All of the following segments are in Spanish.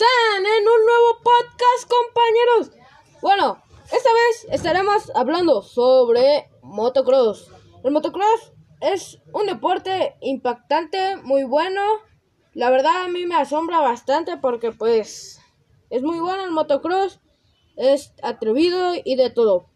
están? En un nuevo podcast, compañeros. Bueno, esta vez estaremos hablando sobre motocross. El motocross es un deporte impactante, muy bueno. La verdad a mí me asombra bastante porque pues es muy bueno el motocross, es atrevido y de todo.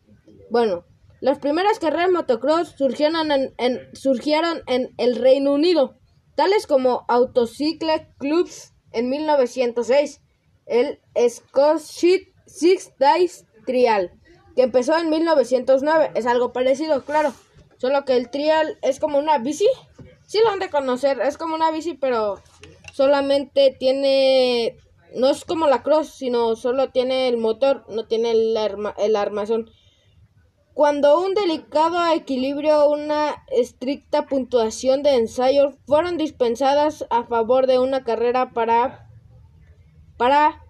Bueno, las primeras carreras motocross surgieron en, surgieron en el Reino Unido, tales como Autocycle Clubs en 1906, el Scottish Six Days Trial, que empezó en 1909. Es algo parecido, claro. Solo que el trial es como una bici. Sí lo han de conocer, es como una bici, pero solamente tiene... No es como la cross, sino solo tiene el motor, no tiene el, el armazón. Cuando un delicado equilibrio, una estricta puntuación de ensayos fueron dispensadas a favor de una carrera para, para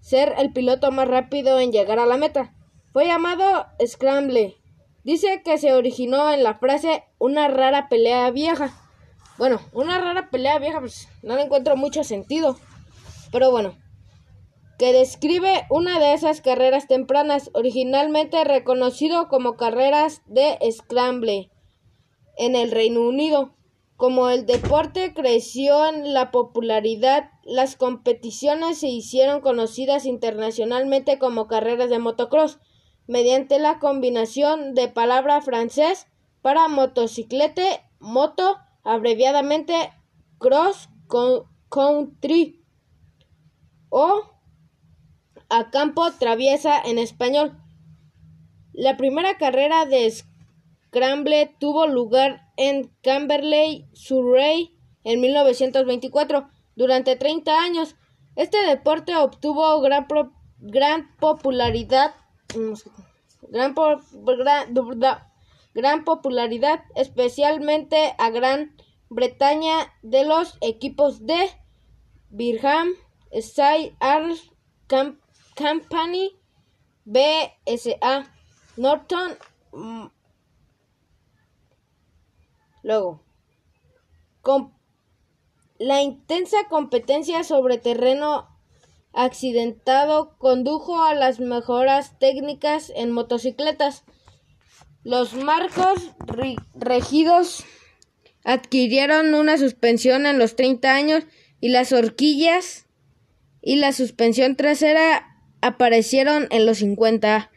ser el piloto más rápido en llegar a la meta. Fue llamado Scramble. Dice que se originó en la frase una rara pelea vieja. Bueno, una rara pelea vieja, pues no le encuentro mucho sentido. Pero bueno, que describe una de esas carreras tempranas, originalmente reconocido como carreras de scramble en el Reino Unido. Como el deporte creció en la popularidad, las competiciones se hicieron conocidas internacionalmente como carreras de motocross, mediante la combinación de palabra francés para motociclete, moto, abreviadamente cross country o a campo traviesa en español. La primera carrera de Scramble tuvo lugar en Camberley, Surrey, en 1924. Durante 30 años, este deporte obtuvo gran, gran popularidad, gran, gran popularidad, especialmente a Gran Bretaña de los equipos de Side Arms, Camp Company BSA Norton mm, luego con la intensa competencia sobre terreno accidentado condujo a las mejoras técnicas en motocicletas. Los marcos regidos adquirieron una suspensión en los 30 años y las horquillas y la suspensión trasera aparecieron en los 50,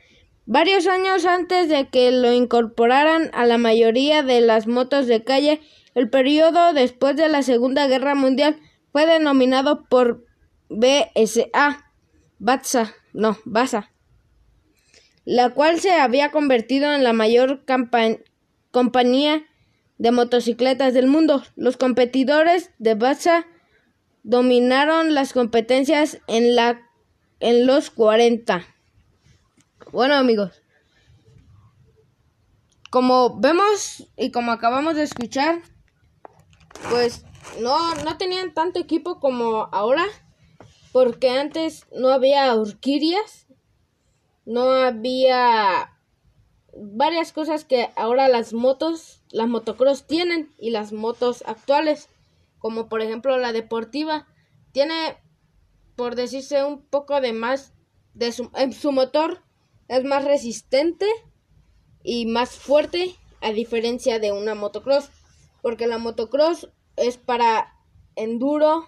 varios años antes de que lo incorporaran a la mayoría de las motos de calle. El periodo después de la Segunda Guerra Mundial fue denominado por BSA, BATSA, no, BASA, la cual se había convertido en la mayor compañía de motocicletas del mundo. Los competidores de BASA dominaron las competencias en la en los 40. Bueno amigos, como vemos y como acabamos de escuchar, pues no, no tenían tanto equipo como ahora, porque antes no había orquídeas, no había varias cosas que ahora las motos, las motocross tienen y las motos actuales, como por ejemplo la deportiva, tiene por decirse un poco de más de su, su motor es más resistente y más fuerte a diferencia de una motocross porque la motocross es para enduro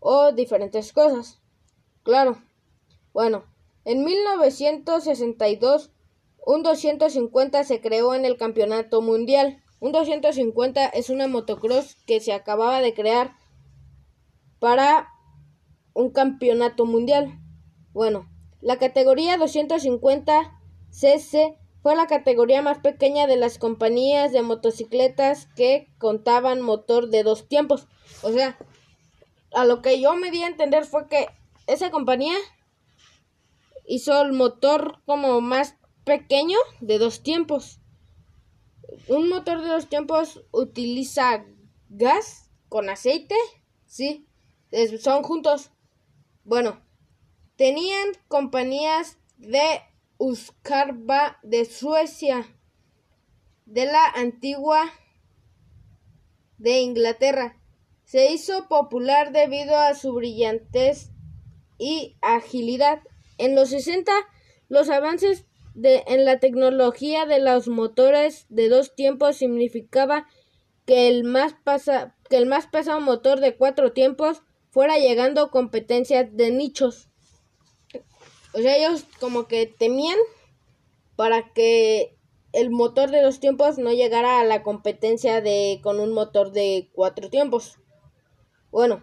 o diferentes cosas. Claro bueno en 1962 un 250 se creó en el campeonato mundial. Un 250 es una motocross que se acababa de crear para un campeonato mundial. Bueno, la categoría 250 cc fue la categoría más pequeña de las compañías de motocicletas que contaban motor de dos tiempos. O sea, a lo que yo me di a entender fue que esa compañía hizo el motor como más pequeño de dos tiempos. Un motor de dos tiempos utiliza gas con aceite, sí, son juntos. Bueno, tenían compañías de Uskarba de Suecia, de la antigua de Inglaterra. Se hizo popular debido a su brillantez y agilidad. En los 60, los avances de, en la tecnología de los motores de dos tiempos significaba que el más, pasa, que el más pesado motor de cuatro tiempos fuera llegando competencias de nichos. O sea, ellos como que temían para que el motor de dos tiempos no llegara a la competencia de con un motor de cuatro tiempos. Bueno,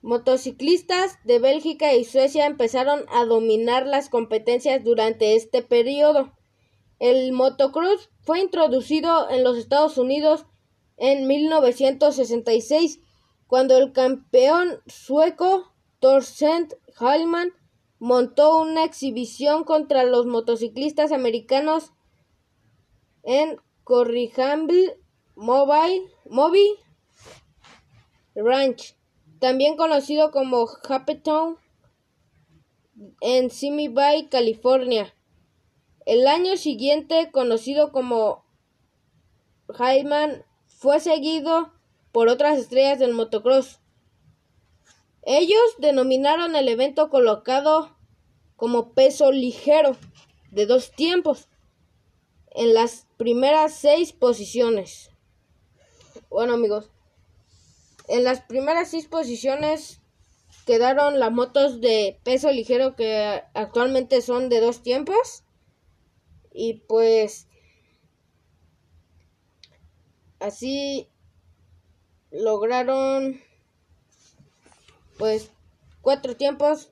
motociclistas de Bélgica y Suecia empezaron a dominar las competencias durante este periodo. El motocross fue introducido en los Estados Unidos en 1966 cuando el campeón sueco Torsten Hallman montó una exhibición contra los motociclistas americanos en Corrigamble Mobile, Ranch, también conocido como Town en Simi Bay, California. El año siguiente, conocido como Hyman, fue seguido por otras estrellas del motocross. Ellos denominaron el evento colocado como peso ligero de dos tiempos en las primeras seis posiciones. Bueno amigos, en las primeras seis posiciones quedaron las motos de peso ligero que actualmente son de dos tiempos. Y pues así lograron pues cuatro tiempos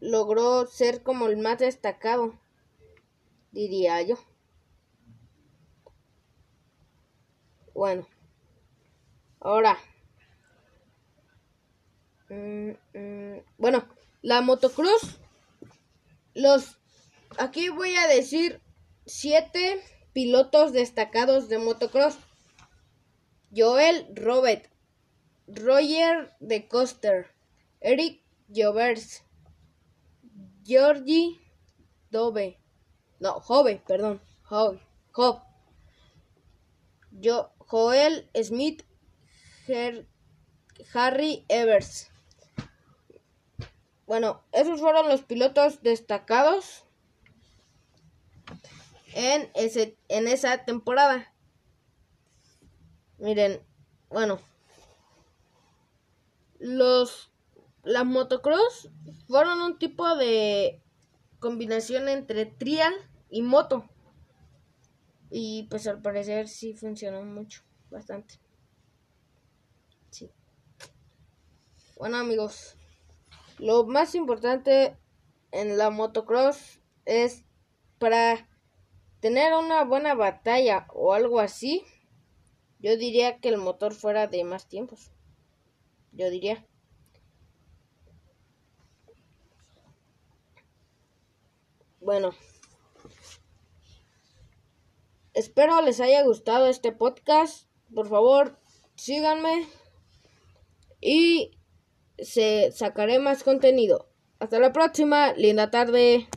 logró ser como el más destacado diría yo. Bueno ahora mm, mm, bueno la motocross los aquí voy a decir siete pilotos destacados de motocross Joel Robert, Roger de Coster, Eric Jovers, Georgie Dove, no, Jove, perdón, Jove, Job, Joel Smith, Harry Evers. Bueno, esos fueron los pilotos destacados en, ese, en esa temporada. Miren, bueno, los las motocross fueron un tipo de combinación entre trial y moto. Y pues al parecer sí funcionó mucho, bastante. Sí. Bueno amigos, lo más importante en la motocross es para tener una buena batalla o algo así yo diría que el motor fuera de más tiempos. Yo diría. Bueno. Espero les haya gustado este podcast. Por favor, síganme. Y se sacaré más contenido. Hasta la próxima. Linda tarde.